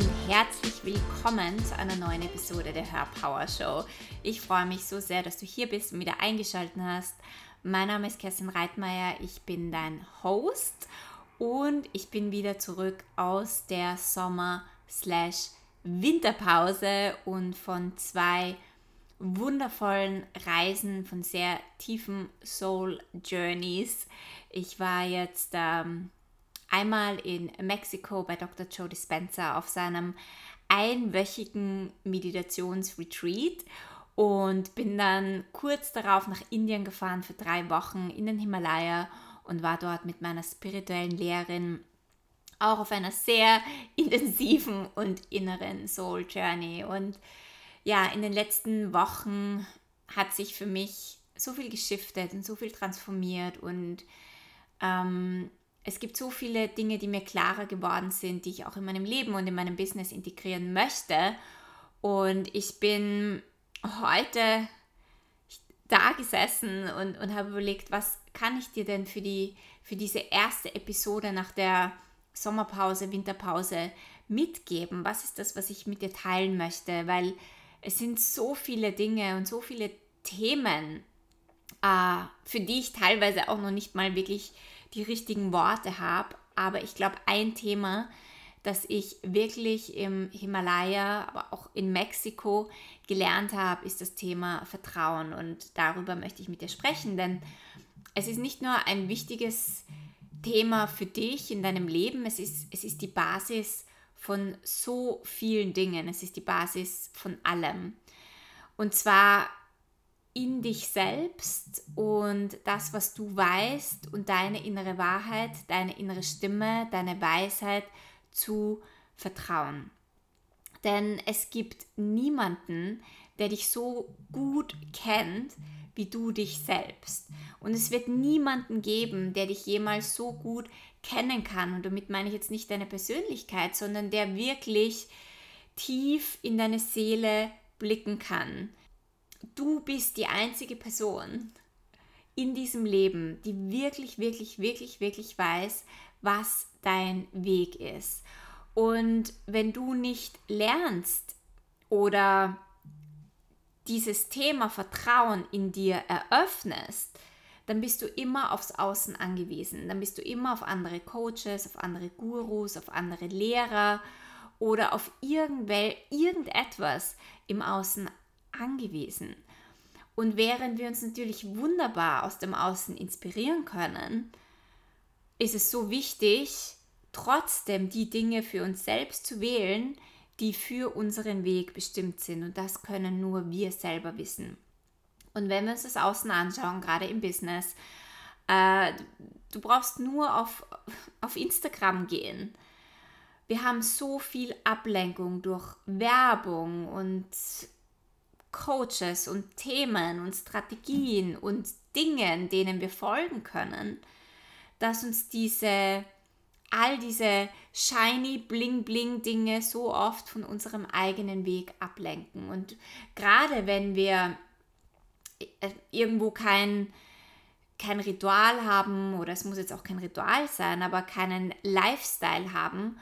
und herzlich willkommen zu einer neuen Episode der Hör Power Show. Ich freue mich so sehr, dass du hier bist und wieder eingeschaltet hast. Mein Name ist Kerstin Reitmeier, ich bin dein Host und ich bin wieder zurück aus der Sommer-Winterpause und von zwei wundervollen Reisen, von sehr tiefen Soul Journeys. Ich war jetzt ähm, einmal in Mexiko bei Dr. Joe Dispenza auf seinem einwöchigen Meditationsretreat und bin dann kurz darauf nach Indien gefahren für drei Wochen in den Himalaya und war dort mit meiner spirituellen Lehrerin auch auf einer sehr intensiven und inneren Soul Journey. Und ja, in den letzten Wochen hat sich für mich so viel geschiftet und so viel transformiert und ähm, es gibt so viele Dinge, die mir klarer geworden sind, die ich auch in meinem Leben und in meinem Business integrieren möchte. Und ich bin heute da gesessen und, und habe überlegt, was kann ich dir denn für, die, für diese erste Episode nach der Sommerpause, Winterpause mitgeben? Was ist das, was ich mit dir teilen möchte? Weil es sind so viele Dinge und so viele Themen, äh, für die ich teilweise auch noch nicht mal wirklich die richtigen Worte habe. Aber ich glaube, ein Thema, das ich wirklich im Himalaya, aber auch in Mexiko gelernt habe, ist das Thema Vertrauen. Und darüber möchte ich mit dir sprechen, denn es ist nicht nur ein wichtiges Thema für dich in deinem Leben, es ist, es ist die Basis von so vielen Dingen, es ist die Basis von allem. Und zwar in dich selbst und das, was du weißt und deine innere Wahrheit, deine innere Stimme, deine Weisheit zu vertrauen. Denn es gibt niemanden, der dich so gut kennt wie du dich selbst. Und es wird niemanden geben, der dich jemals so gut kennen kann. Und damit meine ich jetzt nicht deine Persönlichkeit, sondern der wirklich tief in deine Seele blicken kann du bist die einzige Person in diesem Leben, die wirklich, wirklich, wirklich, wirklich weiß, was dein Weg ist. Und wenn du nicht lernst oder dieses Thema Vertrauen in dir eröffnest, dann bist du immer aufs Außen angewiesen. Dann bist du immer auf andere Coaches, auf andere Gurus, auf andere Lehrer oder auf irgendetwas im Außen angewiesen. Und während wir uns natürlich wunderbar aus dem Außen inspirieren können, ist es so wichtig, trotzdem die Dinge für uns selbst zu wählen, die für unseren Weg bestimmt sind. Und das können nur wir selber wissen. Und wenn wir uns das Außen anschauen, gerade im Business, äh, du brauchst nur auf, auf Instagram gehen. Wir haben so viel Ablenkung durch Werbung und Coaches und Themen und Strategien und Dingen, denen wir folgen können, dass uns diese all diese shiny bling bling Dinge so oft von unserem eigenen Weg ablenken. Und gerade wenn wir äh, irgendwo kein kein Ritual haben oder es muss jetzt auch kein Ritual sein, aber keinen Lifestyle haben,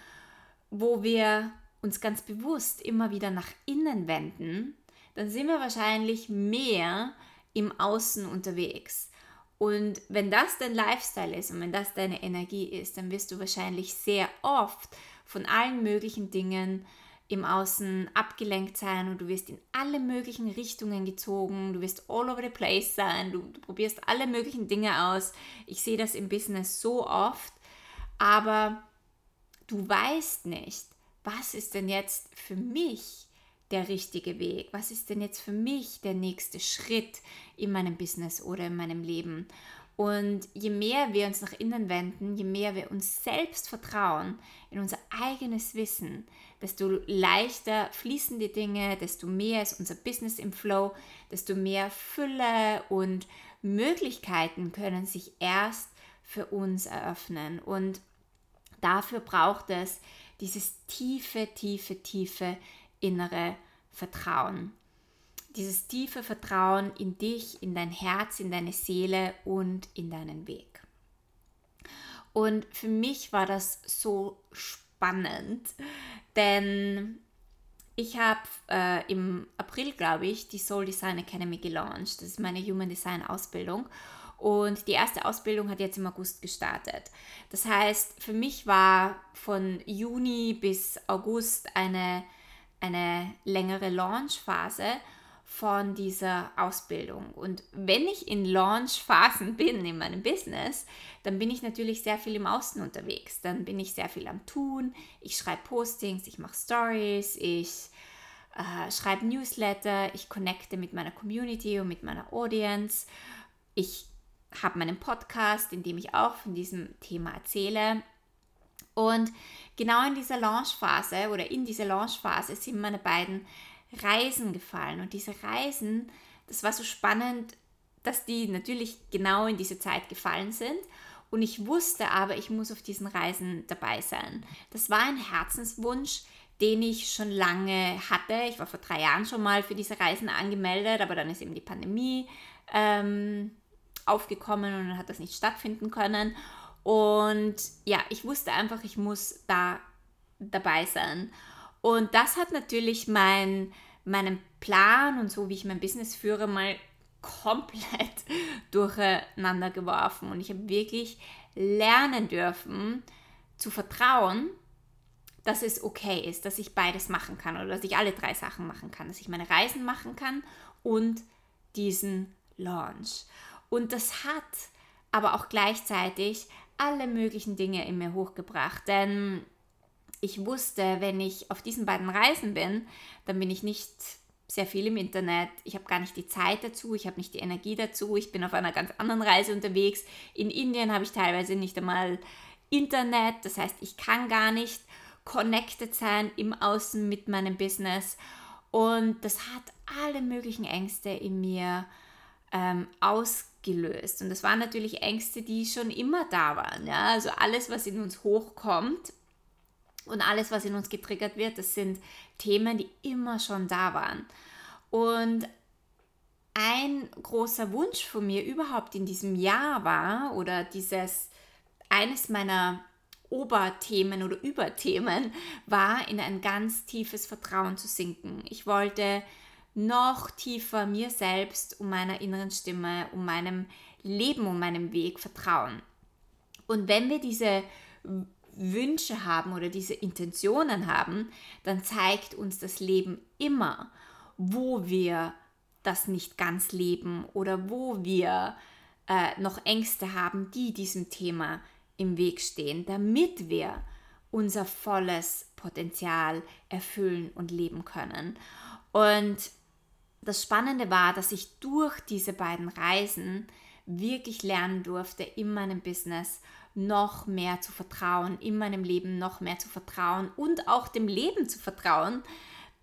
wo wir uns ganz bewusst immer wieder nach innen wenden, dann sind wir wahrscheinlich mehr im Außen unterwegs. Und wenn das dein Lifestyle ist und wenn das deine Energie ist, dann wirst du wahrscheinlich sehr oft von allen möglichen Dingen im Außen abgelenkt sein und du wirst in alle möglichen Richtungen gezogen, du wirst all over the place sein, du, du probierst alle möglichen Dinge aus. Ich sehe das im Business so oft, aber du weißt nicht, was ist denn jetzt für mich der richtige Weg? Was ist denn jetzt für mich der nächste Schritt in meinem Business oder in meinem Leben? Und je mehr wir uns nach innen wenden, je mehr wir uns selbst vertrauen, in unser eigenes Wissen, desto leichter fließen die Dinge, desto mehr ist unser Business im Flow, desto mehr Fülle und Möglichkeiten können sich erst für uns eröffnen. Und dafür braucht es dieses tiefe, tiefe, tiefe innere Vertrauen. Dieses tiefe Vertrauen in dich, in dein Herz, in deine Seele und in deinen Weg. Und für mich war das so spannend, denn ich habe äh, im April, glaube ich, die Soul Design Academy gelauncht. Das ist meine Human Design Ausbildung. Und die erste Ausbildung hat jetzt im August gestartet. Das heißt, für mich war von Juni bis August eine, eine längere Launchphase von dieser Ausbildung. Und wenn ich in Launchphasen bin in meinem Business, dann bin ich natürlich sehr viel im Außen unterwegs. Dann bin ich sehr viel am Tun. Ich schreibe Postings, ich mache Stories, ich äh, schreibe Newsletter, ich connecte mit meiner Community und mit meiner Audience. Ich habe meinen Podcast, in dem ich auch von diesem Thema erzähle. Und genau in dieser Launchphase oder in dieser Launchphase sind meine beiden Reisen gefallen. Und diese Reisen, das war so spannend, dass die natürlich genau in diese Zeit gefallen sind. Und ich wusste aber, ich muss auf diesen Reisen dabei sein. Das war ein Herzenswunsch, den ich schon lange hatte. Ich war vor drei Jahren schon mal für diese Reisen angemeldet, aber dann ist eben die Pandemie ähm, aufgekommen und dann hat das nicht stattfinden können. Und ja, ich wusste einfach, ich muss da dabei sein. Und das hat natürlich mein, meinen Plan und so, wie ich mein Business führe, mal komplett durcheinander geworfen. Und ich habe wirklich lernen dürfen, zu vertrauen, dass es okay ist, dass ich beides machen kann oder dass ich alle drei Sachen machen kann, dass ich meine Reisen machen kann und diesen Launch. Und das hat aber auch gleichzeitig alle möglichen Dinge in mir hochgebracht, denn ich wusste, wenn ich auf diesen beiden Reisen bin, dann bin ich nicht sehr viel im Internet. Ich habe gar nicht die Zeit dazu, ich habe nicht die Energie dazu. Ich bin auf einer ganz anderen Reise unterwegs. In Indien habe ich teilweise nicht einmal Internet, das heißt, ich kann gar nicht connected sein im Außen mit meinem Business. Und das hat alle möglichen Ängste in mir ähm, ausgelöst. Und das waren natürlich Ängste, die schon immer da waren. Ja? Also alles, was in uns hochkommt, und alles, was in uns getriggert wird, das sind Themen, die immer schon da waren. Und ein großer Wunsch von mir überhaupt in diesem Jahr war, oder dieses, eines meiner Oberthemen oder Überthemen, war in ein ganz tiefes Vertrauen zu sinken. Ich wollte noch tiefer mir selbst, um meiner inneren Stimme, um meinem Leben, um meinem Weg vertrauen. Und wenn wir diese Wünsche haben oder diese Intentionen haben, dann zeigt uns das Leben immer, wo wir das nicht ganz leben oder wo wir äh, noch Ängste haben, die diesem Thema im Weg stehen, damit wir unser volles Potenzial erfüllen und leben können. Und das Spannende war, dass ich durch diese beiden Reisen wirklich lernen durfte in meinem Business noch mehr zu vertrauen, in meinem Leben noch mehr zu vertrauen und auch dem Leben zu vertrauen,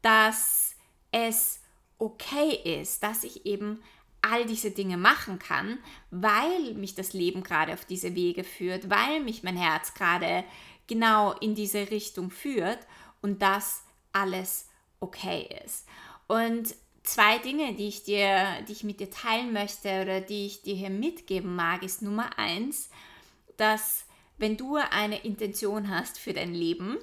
dass es okay ist, dass ich eben all diese Dinge machen kann, weil mich das Leben gerade auf diese Wege führt, weil mich mein Herz gerade genau in diese Richtung führt und dass alles okay ist. Und zwei Dinge, die ich dir, die ich mit dir teilen möchte oder die ich dir hier mitgeben mag, ist Nummer eins, dass wenn du eine Intention hast für dein Leben,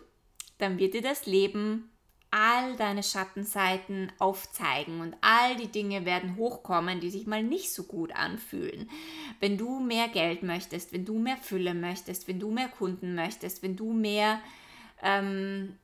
dann wird dir das Leben all deine Schattenseiten aufzeigen und all die Dinge werden hochkommen, die sich mal nicht so gut anfühlen. Wenn du mehr Geld möchtest, wenn du mehr Fülle möchtest, wenn du mehr Kunden möchtest, wenn du mehr ähm,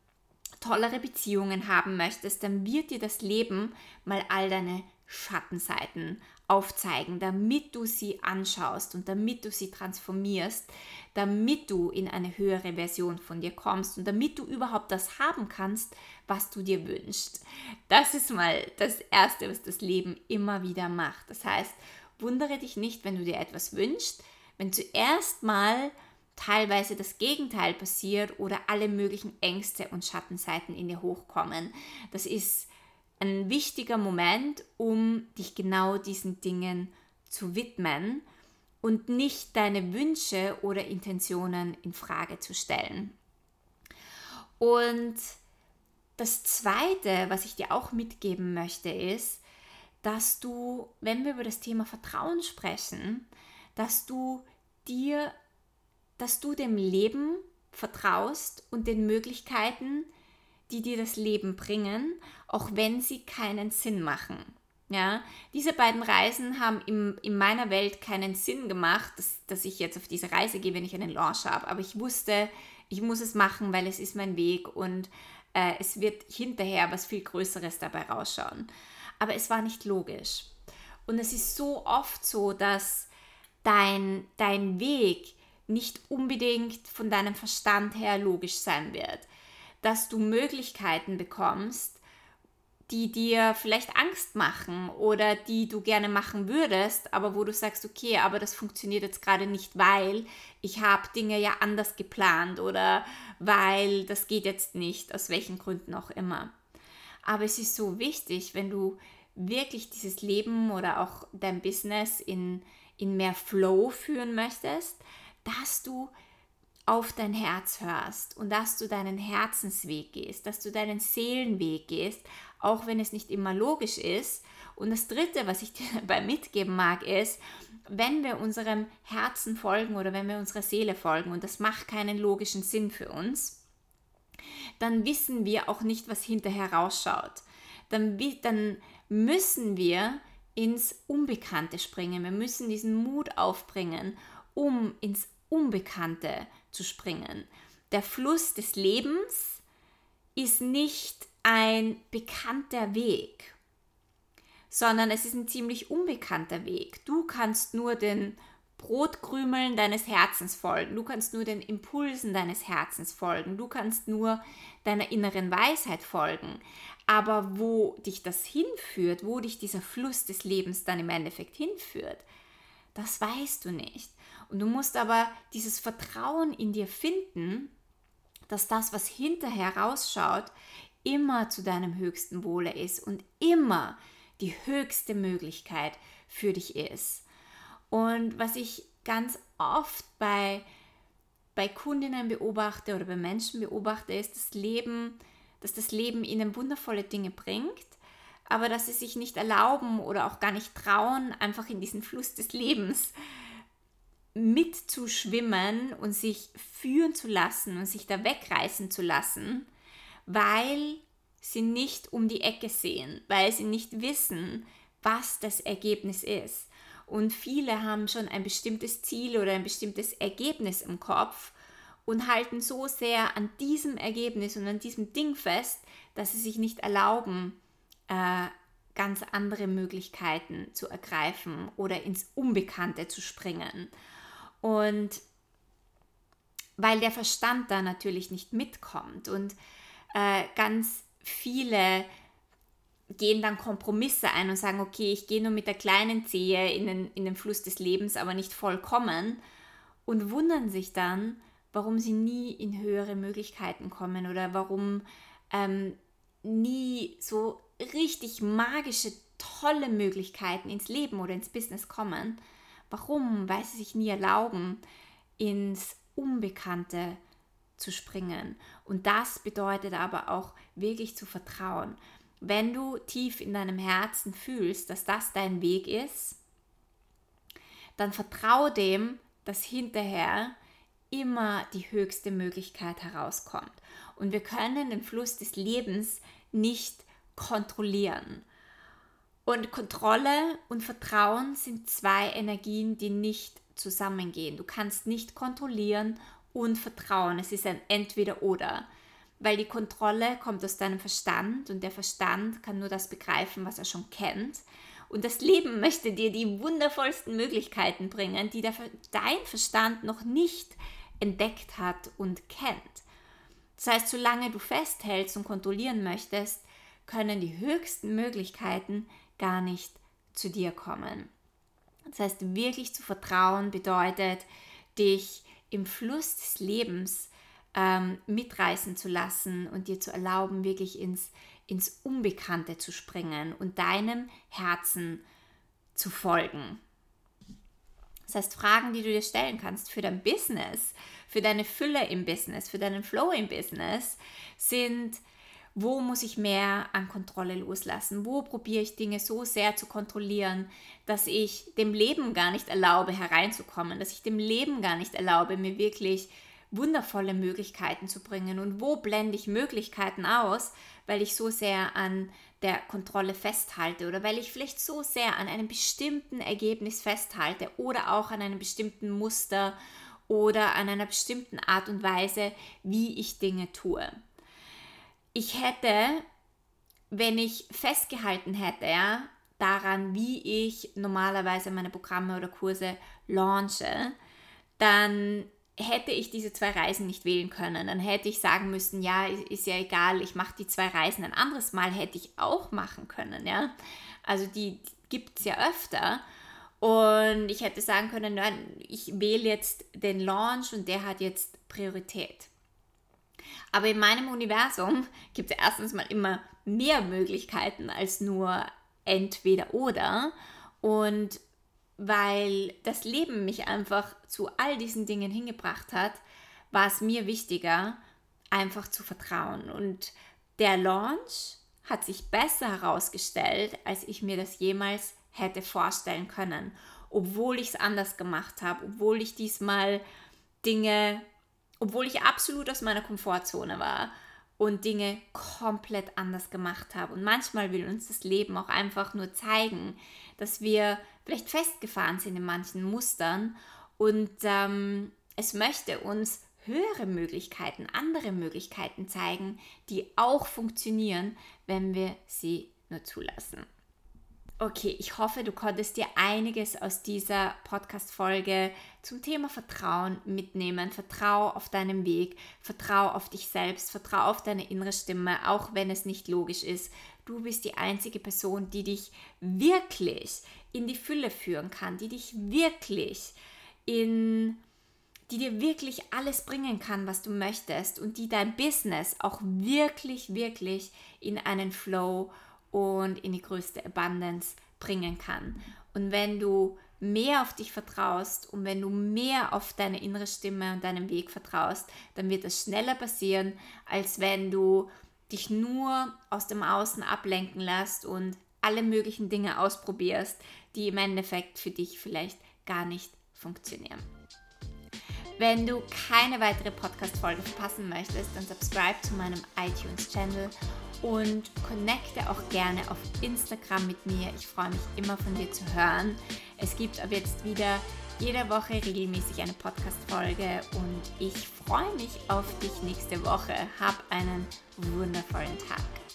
tollere Beziehungen haben möchtest, dann wird dir das Leben mal all deine Schattenseiten aufzeigen, damit du sie anschaust und damit du sie transformierst, damit du in eine höhere Version von dir kommst und damit du überhaupt das haben kannst, was du dir wünschst. Das ist mal das Erste, was das Leben immer wieder macht. Das heißt, wundere dich nicht, wenn du dir etwas wünschst, wenn zuerst mal teilweise das Gegenteil passiert oder alle möglichen Ängste und Schattenseiten in dir hochkommen. Das ist ein wichtiger Moment, um dich genau diesen Dingen zu widmen und nicht deine Wünsche oder Intentionen in Frage zu stellen. Und das zweite, was ich dir auch mitgeben möchte, ist, dass du, wenn wir über das Thema Vertrauen sprechen, dass du dir, dass du dem Leben vertraust und den Möglichkeiten, die dir das Leben bringen, auch wenn sie keinen Sinn machen. Ja, diese beiden Reisen haben in, in meiner Welt keinen Sinn gemacht, dass, dass ich jetzt auf diese Reise gehe, wenn ich einen Launch habe. Aber ich wusste, ich muss es machen, weil es ist mein Weg und äh, es wird hinterher was viel Größeres dabei rausschauen. Aber es war nicht logisch. Und es ist so oft so, dass dein, dein Weg nicht unbedingt von deinem Verstand her logisch sein wird. Dass du Möglichkeiten bekommst, die dir vielleicht Angst machen oder die du gerne machen würdest, aber wo du sagst, okay, aber das funktioniert jetzt gerade nicht, weil ich habe Dinge ja anders geplant oder weil das geht jetzt nicht, aus welchen Gründen auch immer. Aber es ist so wichtig, wenn du wirklich dieses Leben oder auch dein Business in, in mehr Flow führen möchtest, dass du auf dein Herz hörst und dass du deinen Herzensweg gehst, dass du deinen Seelenweg gehst, auch wenn es nicht immer logisch ist. Und das Dritte, was ich dir dabei mitgeben mag, ist, wenn wir unserem Herzen folgen oder wenn wir unserer Seele folgen und das macht keinen logischen Sinn für uns, dann wissen wir auch nicht, was hinterher rausschaut. Dann, dann müssen wir ins Unbekannte springen. Wir müssen diesen Mut aufbringen, um ins Unbekannte zu springen. Der Fluss des Lebens ist nicht ein bekannter Weg, sondern es ist ein ziemlich unbekannter Weg. Du kannst nur den Brotkrümeln deines Herzens folgen. Du kannst nur den Impulsen deines Herzens folgen. Du kannst nur deiner inneren Weisheit folgen. Aber wo dich das hinführt, wo dich dieser Fluss des Lebens dann im Endeffekt hinführt, das weißt du nicht. Und du musst aber dieses Vertrauen in dir finden, dass das, was hinterher rausschaut, immer zu deinem höchsten Wohle ist und immer die höchste Möglichkeit für dich ist. Und was ich ganz oft bei, bei Kundinnen beobachte oder bei Menschen beobachte, ist das Leben, dass das Leben ihnen wundervolle Dinge bringt, aber dass sie sich nicht erlauben oder auch gar nicht trauen, einfach in diesen Fluss des Lebens mitzuschwimmen und sich führen zu lassen und sich da wegreißen zu lassen, weil sie nicht um die Ecke sehen, weil sie nicht wissen, was das Ergebnis ist. Und viele haben schon ein bestimmtes Ziel oder ein bestimmtes Ergebnis im Kopf und halten so sehr an diesem Ergebnis und an diesem Ding fest, dass sie sich nicht erlauben, äh, ganz andere Möglichkeiten zu ergreifen oder ins Unbekannte zu springen. Und weil der Verstand da natürlich nicht mitkommt und äh, ganz viele gehen dann Kompromisse ein und sagen, okay, ich gehe nur mit der kleinen Zehe in den, in den Fluss des Lebens, aber nicht vollkommen und wundern sich dann, warum sie nie in höhere Möglichkeiten kommen oder warum ähm, nie so richtig magische, tolle Möglichkeiten ins Leben oder ins Business kommen. Warum? Weil sie sich nie erlauben, ins Unbekannte zu springen. Und das bedeutet aber auch wirklich zu vertrauen. Wenn du tief in deinem Herzen fühlst, dass das dein Weg ist, dann vertraue dem, dass hinterher immer die höchste Möglichkeit herauskommt. Und wir können den Fluss des Lebens nicht kontrollieren. Und Kontrolle und Vertrauen sind zwei Energien, die nicht zusammengehen. Du kannst nicht kontrollieren und vertrauen. Es ist ein Entweder-Oder. Weil die Kontrolle kommt aus deinem Verstand und der Verstand kann nur das begreifen, was er schon kennt. Und das Leben möchte dir die wundervollsten Möglichkeiten bringen, die der, dein Verstand noch nicht entdeckt hat und kennt. Das heißt, solange du festhältst und kontrollieren möchtest, können die höchsten Möglichkeiten gar nicht zu dir kommen. Das heißt, wirklich zu vertrauen bedeutet, dich im Fluss des Lebens ähm, mitreißen zu lassen und dir zu erlauben, wirklich ins, ins Unbekannte zu springen und deinem Herzen zu folgen. Das heißt, Fragen, die du dir stellen kannst für dein Business, für deine Fülle im Business, für deinen Flow im Business, sind, wo muss ich mehr an Kontrolle loslassen? Wo probiere ich Dinge so sehr zu kontrollieren, dass ich dem Leben gar nicht erlaube, hereinzukommen, dass ich dem Leben gar nicht erlaube, mir wirklich wundervolle Möglichkeiten zu bringen. Und wo blende ich Möglichkeiten aus, weil ich so sehr an der Kontrolle festhalte oder weil ich vielleicht so sehr an einem bestimmten Ergebnis festhalte oder auch an einem bestimmten Muster oder an einer bestimmten Art und Weise, wie ich Dinge tue. Ich hätte, wenn ich festgehalten hätte, ja, daran, wie ich normalerweise meine Programme oder Kurse launche, dann hätte ich diese zwei Reisen nicht wählen können. Dann hätte ich sagen müssen, ja, ist ja egal, ich mache die zwei Reisen. Ein anderes Mal hätte ich auch machen können, ja. Also die gibt es ja öfter. Und ich hätte sagen können, nein, ich wähle jetzt den Launch und der hat jetzt Priorität. Aber in meinem Universum gibt es erstens mal immer mehr Möglichkeiten als nur entweder oder. Und weil das Leben mich einfach zu all diesen Dingen hingebracht hat, war es mir wichtiger, einfach zu vertrauen. Und der Launch hat sich besser herausgestellt, als ich mir das jemals hätte vorstellen können. Obwohl ich es anders gemacht habe, obwohl ich diesmal Dinge, obwohl ich absolut aus meiner Komfortzone war und Dinge komplett anders gemacht habe. Und manchmal will uns das Leben auch einfach nur zeigen, dass wir vielleicht festgefahren sind in manchen Mustern und ähm, es möchte uns höhere Möglichkeiten, andere Möglichkeiten zeigen, die auch funktionieren, wenn wir sie nur zulassen. Okay, ich hoffe, du konntest dir einiges aus dieser Podcast-Folge zum Thema Vertrauen mitnehmen. Vertrau auf deinem Weg, vertrau auf dich selbst, vertrau auf deine innere Stimme, auch wenn es nicht logisch ist. Du bist die einzige Person, die dich wirklich in die Fülle führen kann, die dich wirklich in die dir wirklich alles bringen kann, was du möchtest und die dein Business auch wirklich, wirklich in einen Flow und in die größte Abundance bringen kann. Und wenn du mehr auf dich vertraust und wenn du mehr auf deine innere Stimme und deinen Weg vertraust, dann wird das schneller passieren, als wenn du dich nur aus dem Außen ablenken lässt und alle möglichen Dinge ausprobierst, die im Endeffekt für dich vielleicht gar nicht funktionieren. Wenn du keine weitere Podcast-Folge verpassen möchtest, dann subscribe zu meinem iTunes-Channel und connecte auch gerne auf Instagram mit mir. Ich freue mich immer von dir zu hören. Es gibt ab jetzt wieder jede Woche regelmäßig eine Podcast-Folge und ich freue mich auf dich nächste Woche. Hab einen wundervollen Tag.